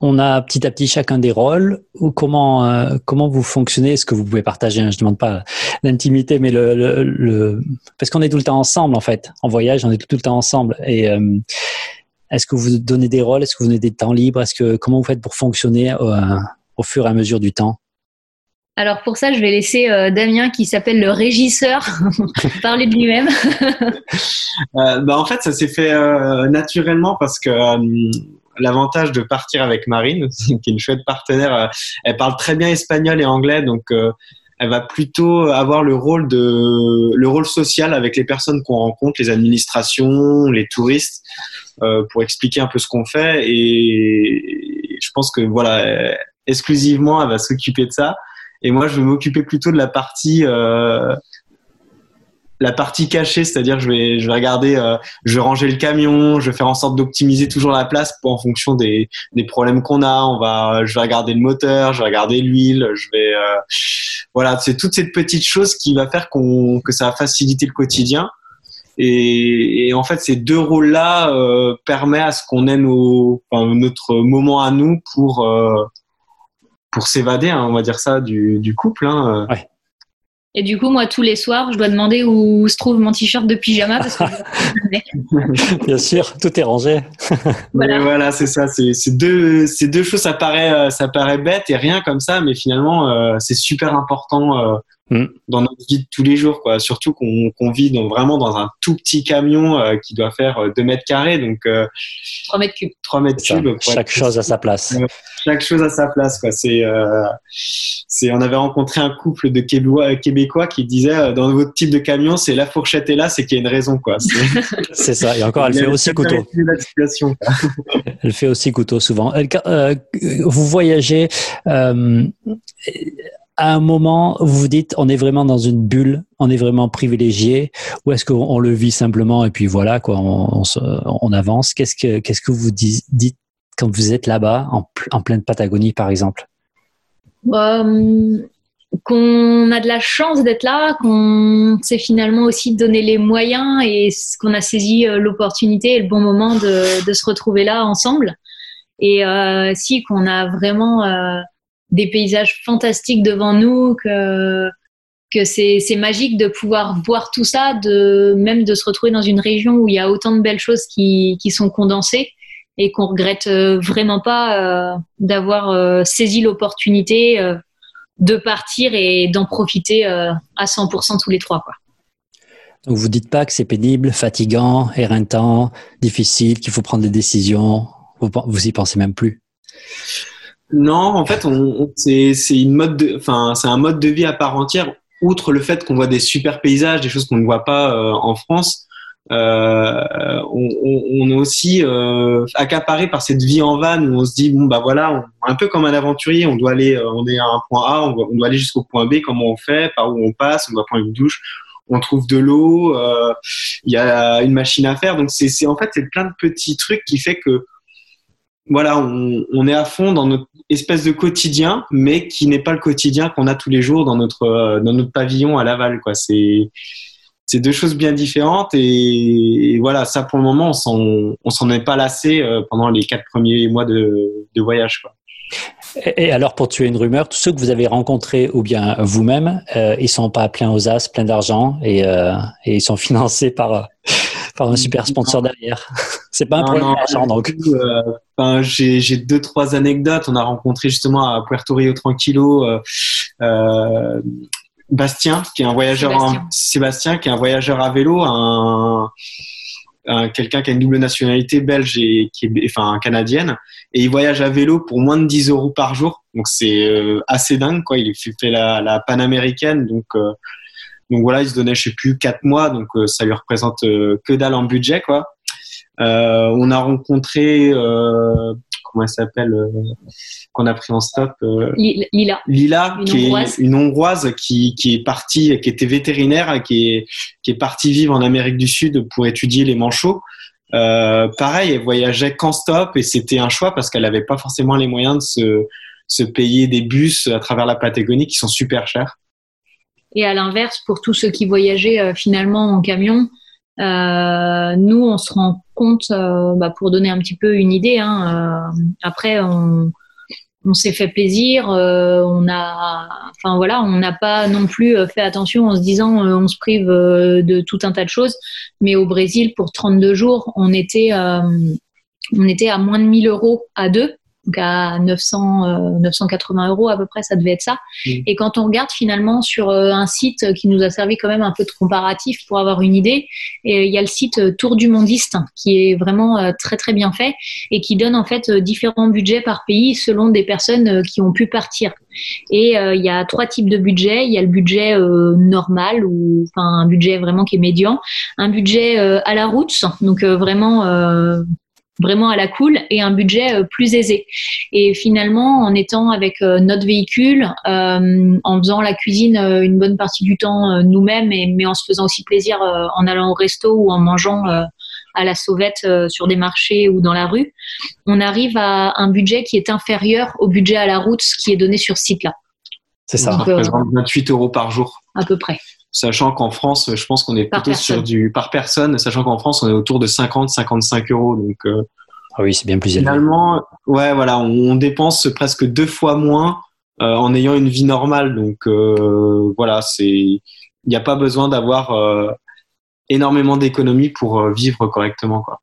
on a petit à petit chacun des rôles. Ou comment comment vous fonctionnez? Est-ce que vous pouvez partager hein, Je demande pas l'intimité, mais le, le, parce qu'on est tout le temps ensemble en fait. En voyage, on est tout, le temps ensemble. Et est-ce que vous donnez des rôles? Est-ce que vous donnez des temps libres? Est-ce que comment vous faites pour fonctionner euh, au, fur et à mesure du temps alors pour ça, je vais laisser euh, Damien, qui s'appelle le régisseur, parler de lui-même. Euh, bah, en fait, ça s'est fait naturellement parce que l'avantage de partir avec Marine, qui est une chouette partenaire, elle parle très bien espagnol et anglais, donc elle va plutôt avoir le rôle de le rôle social avec les personnes qu'on rencontre, les administrations, les touristes, euh, pour expliquer un peu ce qu'on fait. Et je pense que voilà, exclusivement, elle va s'occuper de ça. Et moi, je vais m'occuper plutôt de la partie euh, la partie cachée, c'est-à-dire je vais, je vais regarder, euh, je vais ranger le camion, je vais faire en sorte d'optimiser toujours la place pour, en fonction des, des problèmes qu'on a. On va, je vais regarder le moteur, je vais regarder l'huile, je vais, euh, voilà, c'est toutes ces petites choses qui va faire qu'on, que ça va faciliter le quotidien. Et, en fait, ces deux rôles-là permettent à ce qu'on ait nos, notre moment à nous pour pour s'évader, hein, on va dire ça, du, du couple. Hein. Ouais. Et du coup, moi, tous les soirs, je dois demander où se trouve mon t-shirt de pyjama parce que Bien sûr, tout est rangé. Voilà, voilà c'est ça. C'est deux, ces deux choses, ça paraît, euh, ça paraît bête et rien comme ça, mais finalement, euh, c'est super important euh, Mm. dans notre vie de tous les jours, quoi. Surtout qu'on vit dans, vraiment dans un tout petit camion euh, qui doit faire euh, 2 mètres carrés, donc euh, 3 mètres cubes. 3 mètres cubes. pour Chaque chose à sa place. chaque chose à sa place quoi c'est euh, c'est on avait rencontré un couple de Québécois, Québécois qui disait euh, dans votre type de camion c'est la fourchette est là c'est qu'il y a une raison quoi C'est- ça. Et encore, elle fait aussi couteau. la situation, quoi. Elle fait aussi couteau souvent. Elle- euh, vous voyagez euh, à un moment, vous vous dites, on est vraiment dans une bulle, on est vraiment privilégié, ou est-ce qu'on on le vit simplement et puis voilà quoi, on, avance? Qu'est-ce que qu'est-ce que vous dites quand vous êtes là-bas, en, pl- en pleine Patagonie par exemple? Euh, qu'on a de la chance d'être là, qu'on s'est finalement aussi donné les moyens et qu'on a saisi euh, l'opportunité et le bon moment de, de se retrouver là ensemble. Et euh, si qu'on a vraiment euh, des paysages fantastiques devant nous, que c'est magique de pouvoir voir tout ça, de même de se retrouver dans une région où il y a autant de belles choses qui sont condensées et qu'on regrette euh, vraiment pas euh, d'avoir euh, saisi l'opportunité de partir et d'en profiter à 100% tous les trois. Quoi. Donc vous dites pas que c'est pénible, fatigant, éreintant, difficile, qu'il faut prendre des décisions. Vous, vous pensez même plus? Non en fait on, on- c'est une mode de enfin c'est un mode de vie à part entière. Outre le fait qu'on voit des super paysages des choses qu'on ne voit pas euh, en France euh, on, on, est aussi euh, accaparé par cette vie en van où on se dit bon bah voilà un peu comme un aventurier. On doit aller euh, on est à un point A on doit, aller jusqu'au point B. Comment on fait? Par où on passe? On doit prendre une douche. On trouve de l'eau euh, il y a une machine à faire. Donc c'est- en fait c'est plein de petits trucs qui fait que voilà on, est à fond dans notre espèce de quotidien mais qui n'est pas le quotidien qu'on a tous les jours dans notre euh, dans notre pavillon à Laval quoi c'est c'est deux choses bien différentes et, voilà ça pour le moment on s'en on s'en est pas lassé euh, pendant les quatre premiers mois de, voyage quoi. Et, alors, pour tuer une rumeur, tous ceux que vous avez rencontrés ou bien vous-même, euh, ils sont pas pleins aux as, pleins d'argent et, et ils sont financés par, par un super sponsor derrière. C'est pas un Non, problème non, d'argent, donc. Euh, j'ai deux trois anecdotes on a rencontré justement à Puerto Rio Tranquilo euh, euh, Bastien qui est un voyageur Sébastien. en- Sébastien qui est un voyageur à vélo un, un- quelqu'un qui a une double nationalité belge et qui est enfin canadienne et il voyage à vélo pour moins de 10 euros par jour donc c'est euh, assez dingue quoi il fait fait la, la panaméricaine donc euh, donc voilà il se donnait je sais plus quatre mois donc euh, ça lui représente euh, que dalle en budget quoi euh, on a rencontré euh, comment elle s'appelle euh, qu'on a pris en stop euh, Li- Lila. Lila, Une qui Hongroise. est une hongroise qui, qui est partie, qui était vétérinaire, qui est, qui est partie vivre en Amérique du Sud pour étudier les manchots. Euh, pareil, elle voyageait qu'en stop et c'était un choix parce qu'elle n'avait pas forcément les moyens de se, se payer des bus à travers la Patagonie qui sont super chers. Et à l'inverse, pour tous ceux qui voyageaient euh, finalement en camion, euh, nous, on se rend compte, euh, bah, pour donner un petit peu une idée, hein, euh, après, on, on s'est fait plaisir, euh, on a, enfin voilà, on n'a pas non plus euh, fait attention en se disant on se prive de tout un tas de choses, mais au Brésil, pour 32 jours, on était, on était à moins de 1000 euros à deux. Donc à 900, euh, 980 euros à peu près, ça devait être ça. Et quand on regarde finalement sur euh, un site qui nous a servi quand même un peu de comparatif pour avoir une idée, et il y a le site euh, Tour du Mondiste qui est vraiment euh, très très bien fait et qui donne en fait différents budgets par pays selon des personnes qui ont pu partir. Et il y a trois types de budgets. Il y a le budget normal ou enfin un budget vraiment qui est médian, un budget à la route, donc vraiment euh, vraiment à la cool et un budget euh, plus aisé. Et finalement, en étant avec euh, notre véhicule, euh, en faisant la cuisine une bonne partie du temps nous-mêmes, mais en se faisant aussi plaisir en allant au resto ou en mangeant à la sauvette sur des marchés ou dans la rue, on arrive à un budget qui est inférieur au budget à la route qui est donné sur ce site-là. C'est ça. ça représente 28 euros par jour. À peu près sachant qu'en France, je pense qu'on est plutôt sur du par personne, sachant qu'en France, on est autour de 50-55 euros. Donc, euh, ah oui, c'est bien plus élevé. Finalement, ouais, voilà, on, dépense presque deux fois moins euh, en ayant une vie normale. Donc, euh, voilà, c'est, il n'y a pas besoin d'avoir énormément d'économies pour vivre correctement, quoi.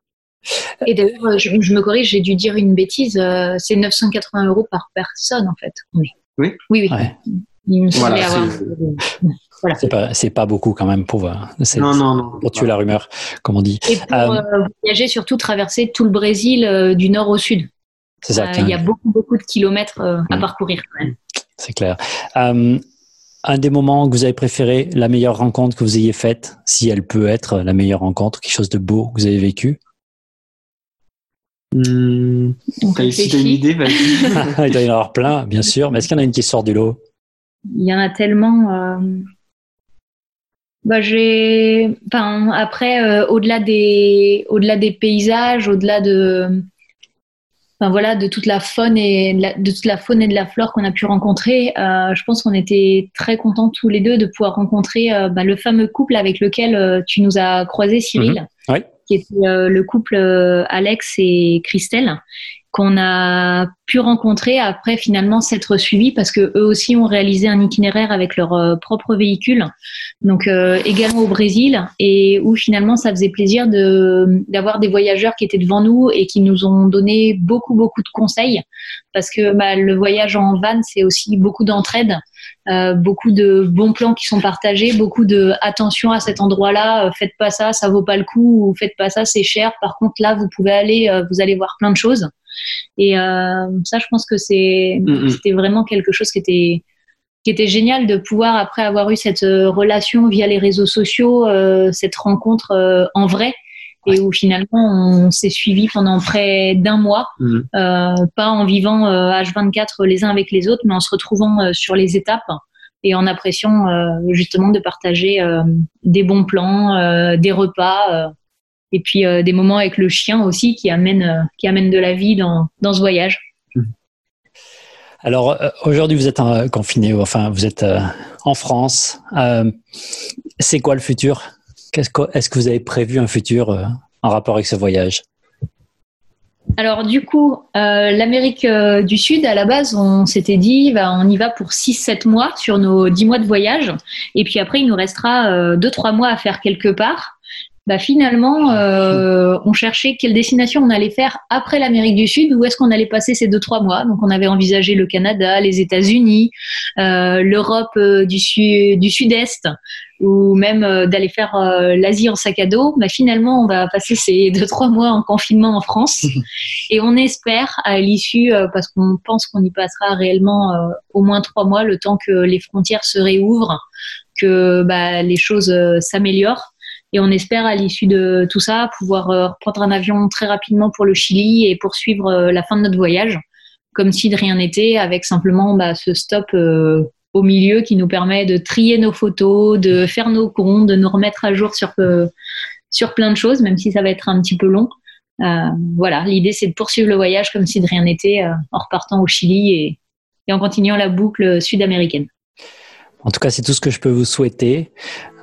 Et d'ailleurs, je, me corrige, j'ai dû dire une bêtise. c'est 980 euros par personne, en fait. Oui. Oui, oui. Il me voilà, avoir... Voilà. C'est pas, c'est pas beaucoup quand même pour, non, non, non, pour tuer la rumeur, comme on dit. Et pour euh, euh, voyager, surtout traverser tout le Brésil euh, du nord au sud. C'est ça. Il y a beaucoup, beaucoup de kilomètres à mm. parcourir quand même. C'est clair. un des moments que vous avez préféré, la meilleure rencontre que vous ayez faite, si elle peut être la meilleure rencontre, quelque chose de beau que vous avez vécu? Mmh. Si tu as une idée, vas-y. Il doit y en avoir plein, bien sûr. Mais est-ce qu'il y en a une qui sort du lot? Il y en a tellement bah, j'ai, enfin, après, euh, au-delà des, au-delà des paysages, au-delà de, enfin voilà, de toute la faune et de, la, de toute la faune et de la flore qu'on a pu rencontrer, euh, je pense qu'on était très contents tous les deux de pouvoir rencontrer euh, bah, le fameux couple avec lequel tu nous as croisé, Cyril, mhm. qui était le couple Alex et Christelle, qu'on a pu rencontrer après finalement s'être suivis parce que eux aussi ont réalisé un itinéraire avec leur euh, propre véhicule, donc euh, également au Brésil et où finalement ça faisait plaisir de d'avoir des voyageurs qui étaient devant nous et qui nous ont donné beaucoup beaucoup de conseils parce que bah, le voyage en van c'est aussi beaucoup d'entraide. Euh, beaucoup de bons plans qui sont partagés, beaucoup de attention à cet endroit-là, faites pas ça, ça vaut pas le coup, ou faites pas ça, c'est cher. Par contre là, vous pouvez aller, vous allez voir plein de choses. Et euh, ça, je pense que c'est, mm, mm. c'était vraiment quelque chose qui était qui était génial de pouvoir, après avoir eu cette euh, relation via les réseaux sociaux, euh, cette rencontre en vrai, et où finalement on s'est suivi pendant près d'un mois, mm. pas en vivant H24 les uns avec les autres, mais en se retrouvant sur les étapes et en appréciant justement de partager des bons plans, des repas et puis euh, des moments avec le chien aussi qui amènent, euh, qui amènent de la vie dans, dans ce voyage. Alors euh, aujourd'hui vous êtes confiné, enfin vous êtes en France. c'est quoi le futur? Est-ce que vous avez prévu un futur en rapport avec ce voyage? Alors du coup, l'Amérique du Sud, à la base, on s'était dit, bah, on y va pour 6-7 mois sur nos 10 mois de voyage. Et puis après, il nous restera 2-3 mois à faire quelque part bah finalement, euh, on cherchait quelle destination on allait faire après l'Amérique du Sud, où est-ce qu'on allait passer ces deux trois mois. Donc on avait envisagé le Canada, les États-Unis, euh, l'Europe euh, du, sud, du Sud-Est, ou même euh, d'aller faire euh, l'Asie en sac à dos. Bah finalement, on va passer ces deux trois mois en confinement en France, et on espère à l'issue, parce qu'on pense qu'on y passera réellement au moins trois mois, le temps que les frontières se réouvrent, que bah, les choses s'améliorent et on espère à l'issue de tout ça pouvoir euh, reprendre un avion très rapidement pour le Chili et poursuivre euh, la fin de notre voyage, comme si de rien n'était, avec simplement bah, ce stop euh, au milieu qui nous permet de trier nos photos, de faire nos comptes, de nous remettre à jour sur, sur plein de choses, même si ça va être un petit peu long. voilà, l'idée c'est de poursuivre le voyage comme si de rien n'était en repartant au Chili et, et en continuant la boucle sud-américaine. En tout cas, c'est tout ce que je peux vous souhaiter.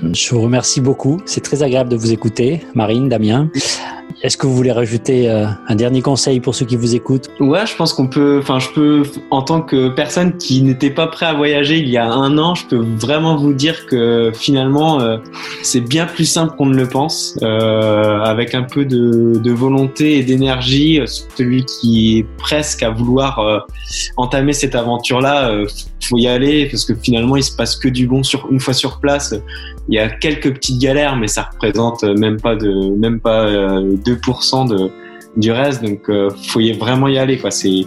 Je vous remercie beaucoup. C'est très agréable de vous écouter, Marine, Damien. Est-ce que vous voulez rajouter euh, un dernier conseil pour ceux qui vous écoutent? Ouais, je pense qu'on peut. Enfin, je peux, en tant que personne qui n'était pas prêt à voyager il y a un an, je peux vraiment vous dire que finalement, euh, c'est bien plus simple qu'on ne le pense. Euh, avec un peu de, volonté et d'énergie, celui qui est presque à vouloir entamer cette aventure-là, faut y aller parce que finalement, il se passe que du bon sur une fois sur place. Il y a quelques petites galères, mais ça représente même pas de même pas 2% de, du reste. Donc, euh, faut y vraiment y aller. Quoi. C'est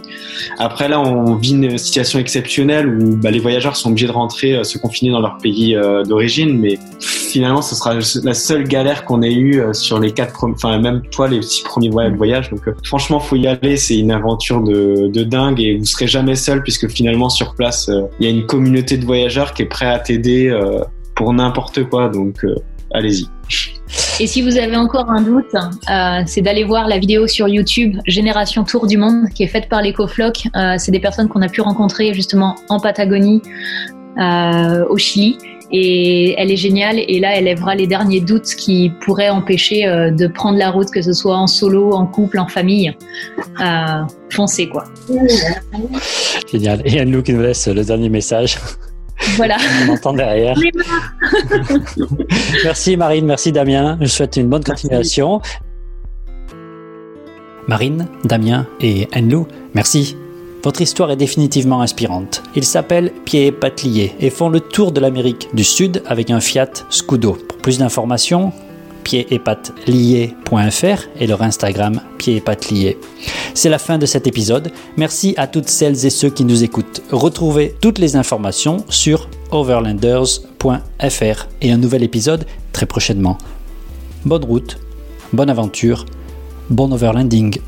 après là, on vit une situation exceptionnelle où bah, les voyageurs sont obligés de rentrer, euh, se confiner dans leur pays euh, d'origine, mais finalement, ce sera la seule galère qu'on ait eue euh, sur les quatre, enfin même toi, les six premiers voyages. Donc, franchement, faut y aller. C'est une aventure de, de, dingue et vous serez jamais seul puisque finalement sur place, il y a une communauté de voyageurs qui est prêt à t'aider pour n'importe quoi. Donc, allez-y. Et si vous avez encore un doute, euh, c'est d'aller voir la vidéo sur YouTube Génération Tour du Monde qui est faite par l'EcoFloc. Euh, c'est des personnes qu'on a pu rencontrer justement en Patagonie, euh, au Chili. Et elle est géniale. Et là, elle lèvera les derniers doutes qui pourraient empêcher euh, de prendre la route, que ce soit en solo, en couple, en famille. Euh, foncez, quoi. Génial. Et Anne-Lou qui nous laisse le dernier message. Voilà. On entend derrière. merci Marine, merci Damien. Je souhaite une bonne continuation. Marine, Damien et Anne-Lou, merci. Votre histoire est définitivement inspirante. Ils s'appellent Pied et Pattes et font le tour de l'Amérique du Sud avec un Fiat Scudo. Pour plus d'informations, pieds et pattes et leur Instagram pieds et pattes. C'est la fin de cet épisode. Merci à toutes celles et ceux qui nous écoutent. Retrouvez toutes les informations sur overlanders.fr et un nouvel épisode très prochainement. Bonne route, bonne aventure, bon overlanding.